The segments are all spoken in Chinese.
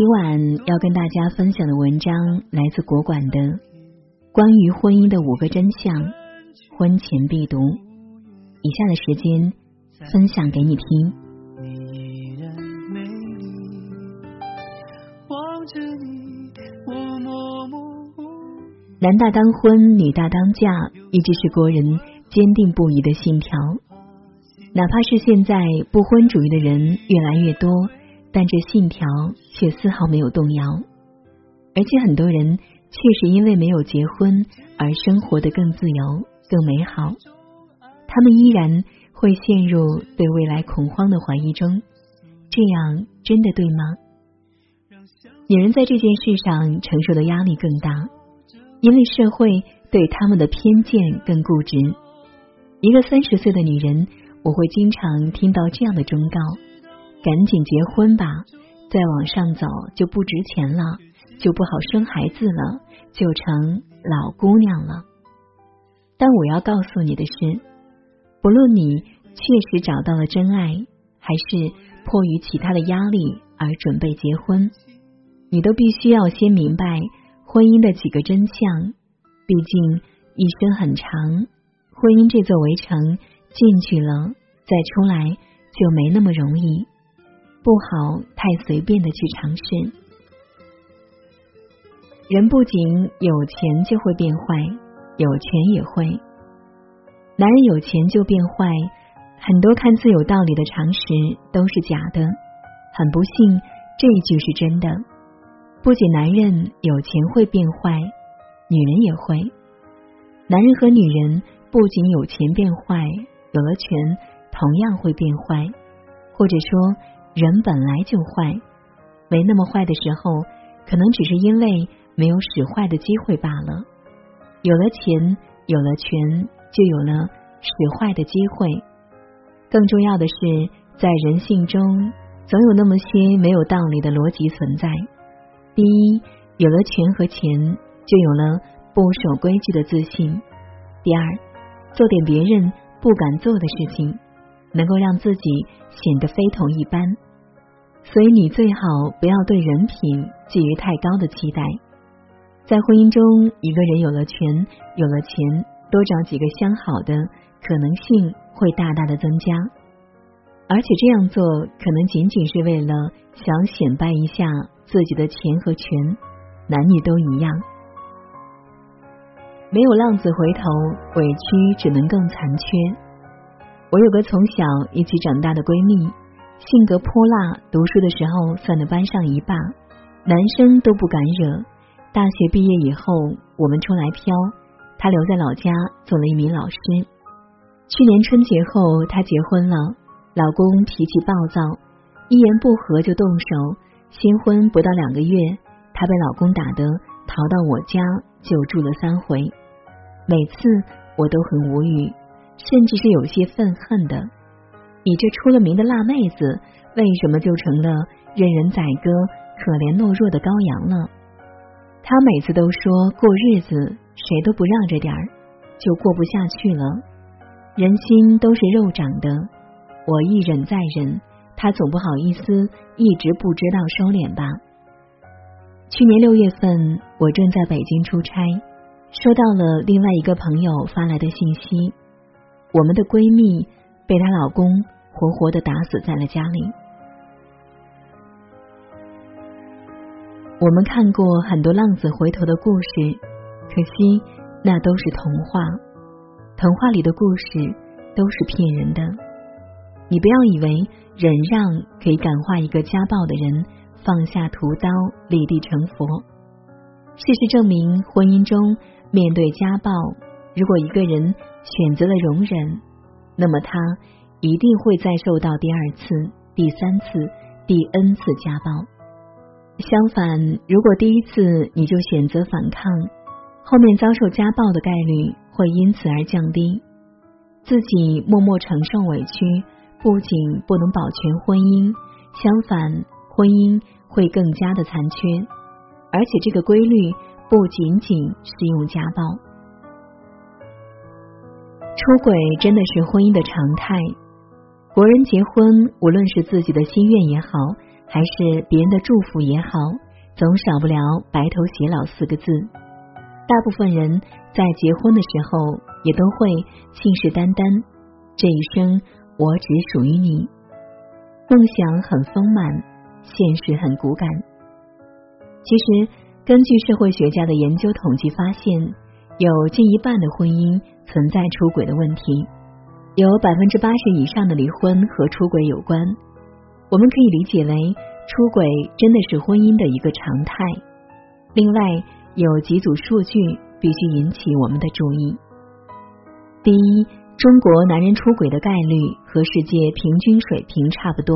今晚要跟大家分享的文章来自国馆的《关于婚姻的五个真相》，婚前必读。以下的时间分享给你听。男大当婚，女大当嫁，一直是国人坚定不移的信条。哪怕是现在不婚主义的人越来越多。但这信条却丝毫没有动摇，而且很多人确实因为没有结婚而生活的更自由、更美好。他们依然会陷入对未来恐慌的怀疑中，这样真的对吗？女人在这件事上承受的压力更大，因为社会对他们的偏见更固执。一个三十岁的女人，我会经常听到这样的忠告。赶紧结婚吧，再往上走就不值钱了，就不好生孩子了，就成老姑娘了。但我要告诉你的是，不论你确实找到了真爱，还是迫于其他的压力而准备结婚，你都必须要先明白婚姻的几个真相。毕竟一生很长，婚姻这座围城进去了，再出来就没那么容易。不好太随便的去尝试。人不仅有钱就会变坏，有权也会。男人有钱就变坏，很多看似有道理的常识都是假的。很不幸，这一句是真的。不仅男人有钱会变坏，女人也会。男人和女人不仅有钱变坏，有了权同样会变坏，或者说。人本来就坏，没那么坏的时候，可能只是因为没有使坏的机会罢了。有了钱，有了权，就有了使坏的机会。更重要的是，在人性中，总有那么些没有道理的逻辑存在。第一，有了权和钱，就有了不守规矩的自信；第二，做点别人不敢做的事情。能够让自己显得非同一般，所以你最好不要对人品寄予太高的期待。在婚姻中，一个人有了权，有了钱，多找几个相好的可能性会大大的增加。而且这样做可能仅仅是为了想显摆一下自己的钱和权，男女都一样。没有浪子回头，委屈只能更残缺。我有个从小一起长大的闺蜜，性格泼辣，读书的时候算得班上一霸，男生都不敢惹。大学毕业以后，我们出来飘，她留在老家做了一名老师。去年春节后，她结婚了，老公脾气暴躁，一言不合就动手。新婚不到两个月，她被老公打得逃到我家就住了三回，每次我都很无语。甚至是有些愤恨的，你这出了名的辣妹子，为什么就成了任人宰割、可怜懦弱的羔羊了？他每次都说过日子谁都不让着点儿，就过不下去了。人心都是肉长的，我一忍再忍，他总不好意思一直不知道收敛吧？去年六月份，我正在北京出差，收到了另外一个朋友发来的信息。我们的闺蜜被她老公活活的打死在了家里。我们看过很多浪子回头的故事，可惜那都是童话。童话里的故事都是骗人的。你不要以为忍让可以感化一个家暴的人放下屠刀立地成佛。事实证明，婚姻中面对家暴，如果一个人。选择了容忍，那么他一定会再受到第二次、第三次、第 N 次家暴。相反，如果第一次你就选择反抗，后面遭受家暴的概率会因此而降低。自己默默承受委屈，不仅不能保全婚姻，相反，婚姻会更加的残缺。而且这个规律不仅仅适用家暴，出轨真的是婚姻的常态。国人结婚，无论是自己的心愿也好，还是别人的祝福也好，总少不了“白头偕老”四个字。大部分人在结婚的时候，也都会信誓旦旦：“这一生我只属于你。”梦想很丰满，现实很骨感。其实，根据社会学家的研究统计发现，有近一半的婚姻存在出轨的问题。有百分之八十以上的离婚和出轨有关，我们可以理解为出轨真的是婚姻的一个常态。另外，有几组数据必须引起我们的注意。第一，中国男人出轨的概率和世界平均水平差不多，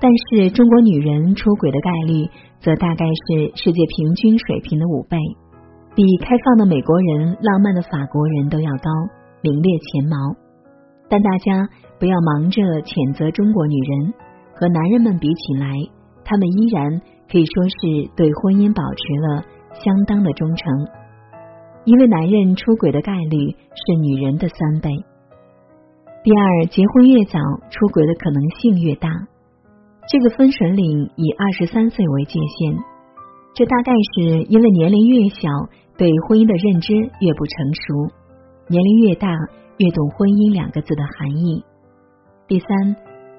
但是中国女人出轨的概率则大概是世界平均水平的五倍，比开放的美国人、浪漫的法国人都要高，名列前茅。但大家不要忙着谴责中国女人，和男人们比起来，他们依然可以说是对婚姻保持了相当的忠诚。因为男人出轨的概率是女人的三倍。第二，结婚越早，出轨的可能性越大。这个分水岭以二十三岁为界限，这大概是因为年龄越小，对婚姻的认知越不成熟，年龄越大。越懂“婚姻”两个字的含义。第三，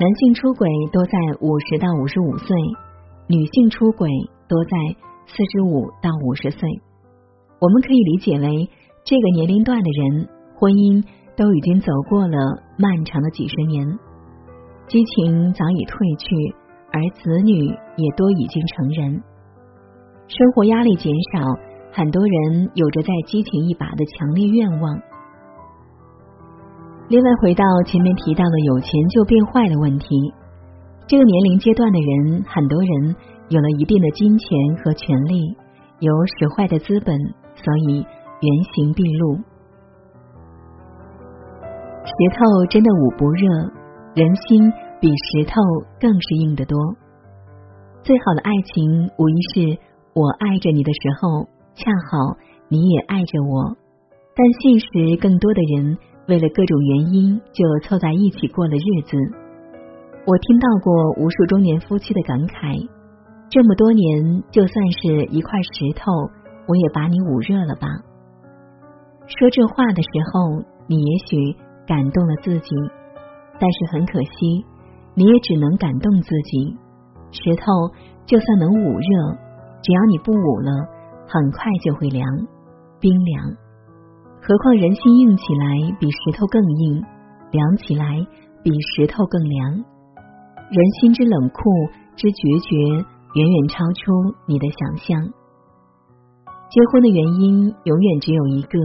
男性出轨多在五十到五十五岁，女性出轨多在四十五到五十岁。我们可以理解为，这个年龄段的人，婚姻都已经走过了漫长的几十年，激情早已褪去，而子女也多已经成人，生活压力减少，很多人有着再激情一把的强烈愿望。另外，回到前面提到的有钱就变坏的问题，这个年龄阶段的人，很多人有了一定的金钱和权利，有使坏的资本，所以原形毕露。石头真的捂不热，人心比石头更是硬得多。最好的爱情，无疑是我爱着你的时候，恰好你也爱着我。但现实，更多的人。为了各种原因，就凑在一起过了日子。我听到过无数中年夫妻的感慨：这么多年，就算是一块石头，我也把你捂热了吧。说这话的时候，你也许感动了自己，但是很可惜，你也只能感动自己。石头就算能捂热，只要你不捂了，很快就会凉，冰凉。何况人心硬起来比石头更硬，凉起来比石头更凉。人心之冷酷之决绝，远远超出你的想象。结婚的原因永远只有一个，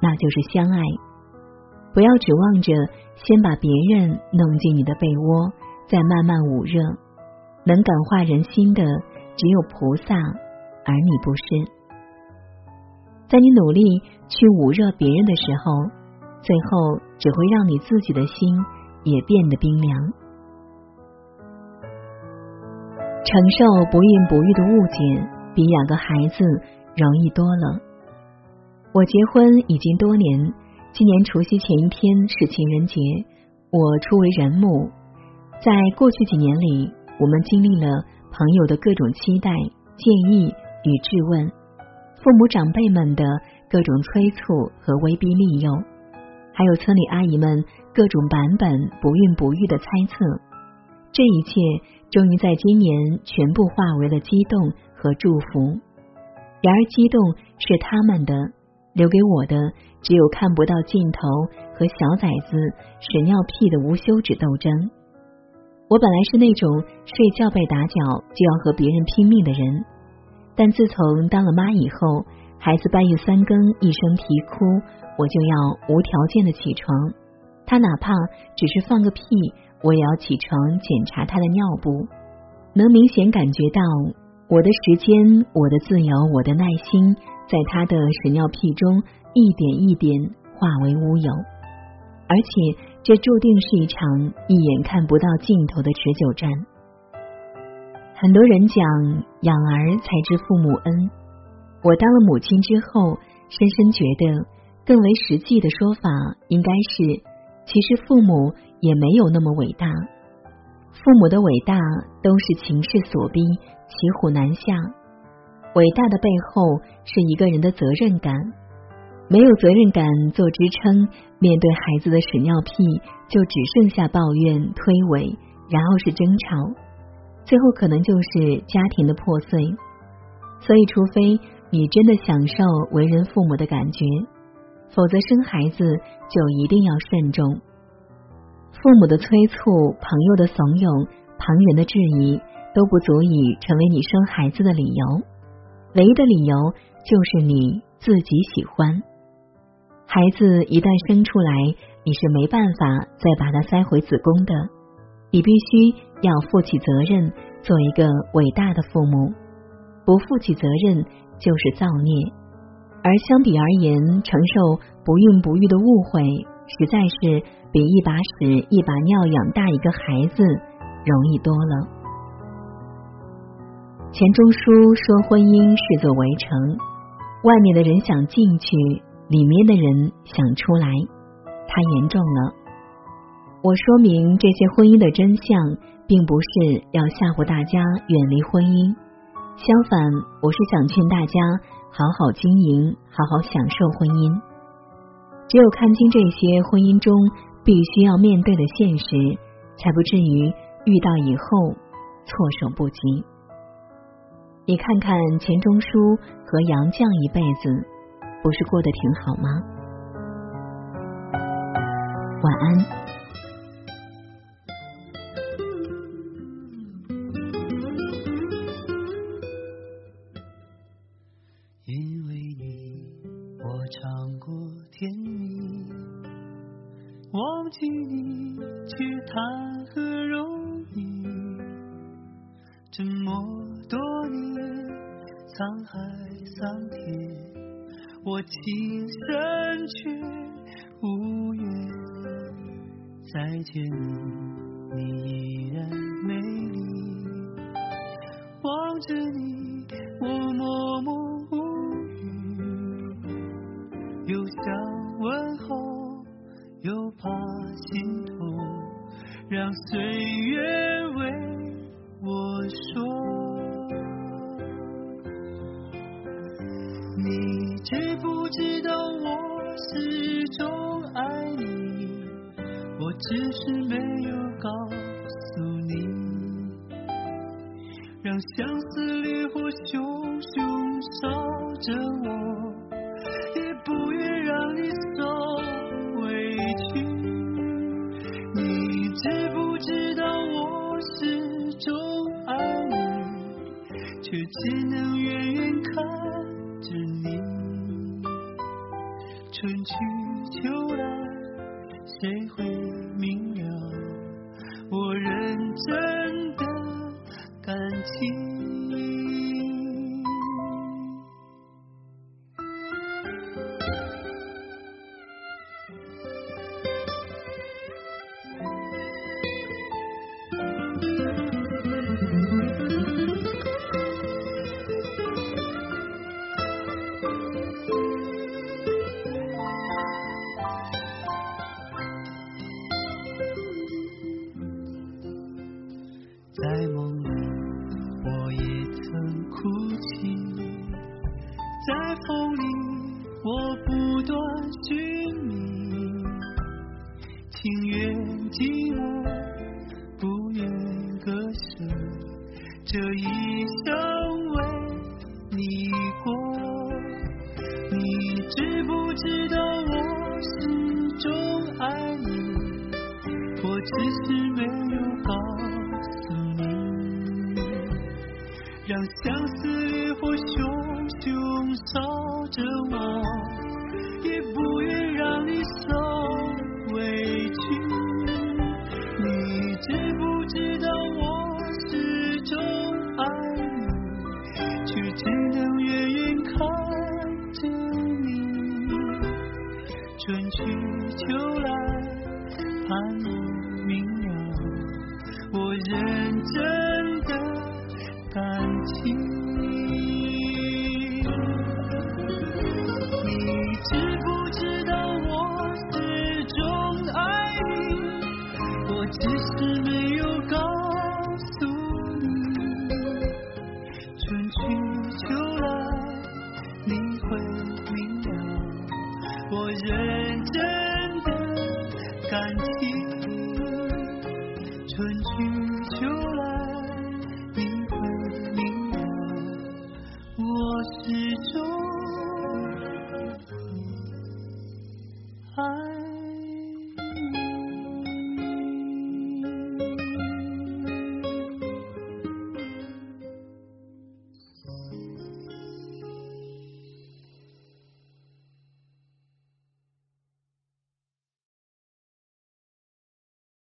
那就是相爱。不要指望着先把别人弄进你的被窝，再慢慢捂热。能感化人心的只有菩萨，而你不是。在你努力去捂热别人的时候，最后只会让你自己的心也变得冰凉。承受不孕不育的误解，比养个孩子容易多了。我结婚已经多年，今年除夕前一天是情人节，我初为人母。在过去几年里，我们经历了朋友的各种期待、建议与质问。父母长辈们的各种催促和威逼利诱，还有村里阿姨们各种版本不孕不育的猜测，这一切终于在今年全部化为了激动和祝福。然而，激动是他们的，留给我的只有看不到尽头和小崽子屎尿屁的无休止斗争。我本来是那种睡觉被打搅就要和别人拼命的人。但自从当了妈以后，孩子半夜三更一声啼哭，我就要无条件的起床。他哪怕只是放个屁，我也要起床检查他的尿布。能明显感觉到我的时间、我的自由、我的耐心在他的屎尿屁中一点一点化为乌有，而且这注定是一场一眼看不到尽头的持久战。很多人讲养儿才知父母恩，我当了母亲之后，深深觉得更为实际的说法应该是，其实父母也没有那么伟大，父母的伟大都是情势所逼，骑虎难下。伟大的背后是一个人的责任感，没有责任感做支撑，面对孩子的屎尿屁，就只剩下抱怨、推诿，然后是争吵，最后可能就是家庭的破碎。所以，除非你真的享受为人父母的感觉，否则生孩子就一定要慎重。父母的催促、朋友的怂恿、旁人的质疑，都不足以成为你生孩子的理由。唯一的理由就是你自己喜欢孩子，一旦生出来，你是没办法再把它塞回子宫的。你必须要负起责任，做一个伟大的父母。不负起责任就是造孽。而相比而言，承受不孕不育的误会，实在是比一把屎一把尿养大一个孩子容易多了。钱钟书说：“婚姻是座围城，外面的人想进去，里面的人想出来，太严重了。”我说明这些婚姻的真相，并不是要吓唬大家远离婚姻，相反，我是想劝大家好好经营，好好享受婚姻。只有看清这些婚姻中必须要面对的现实，才不至于遇到以后措手不及。你看看钱钟书和杨绛一辈子，不是过得挺好吗？晚安。再见你，你依然美丽。望着你，我默默无语，又想问候，又怕心痛，让岁月为我说。你知不知道我始终？只是没有告诉你，让相思烈火熊熊烧着我，也不愿让你受委屈。你知不知道我始终爱你，却只能远远谁会明了我认真的感情？在梦里，我也曾哭泣；在风里，我不断寻觅。情愿寂寞，不愿割舍，这一生为你过。你知不知道我始终爱你？我只是没有告。让相思烈火熊熊烧着我也不愿让你受委屈你知不知道我始终爱你却只能远远看着你春去秋来盼你明了。我认真。亲你知不知道我始终爱你我只是没有告诉你春去秋来你会明了我认真的感情春去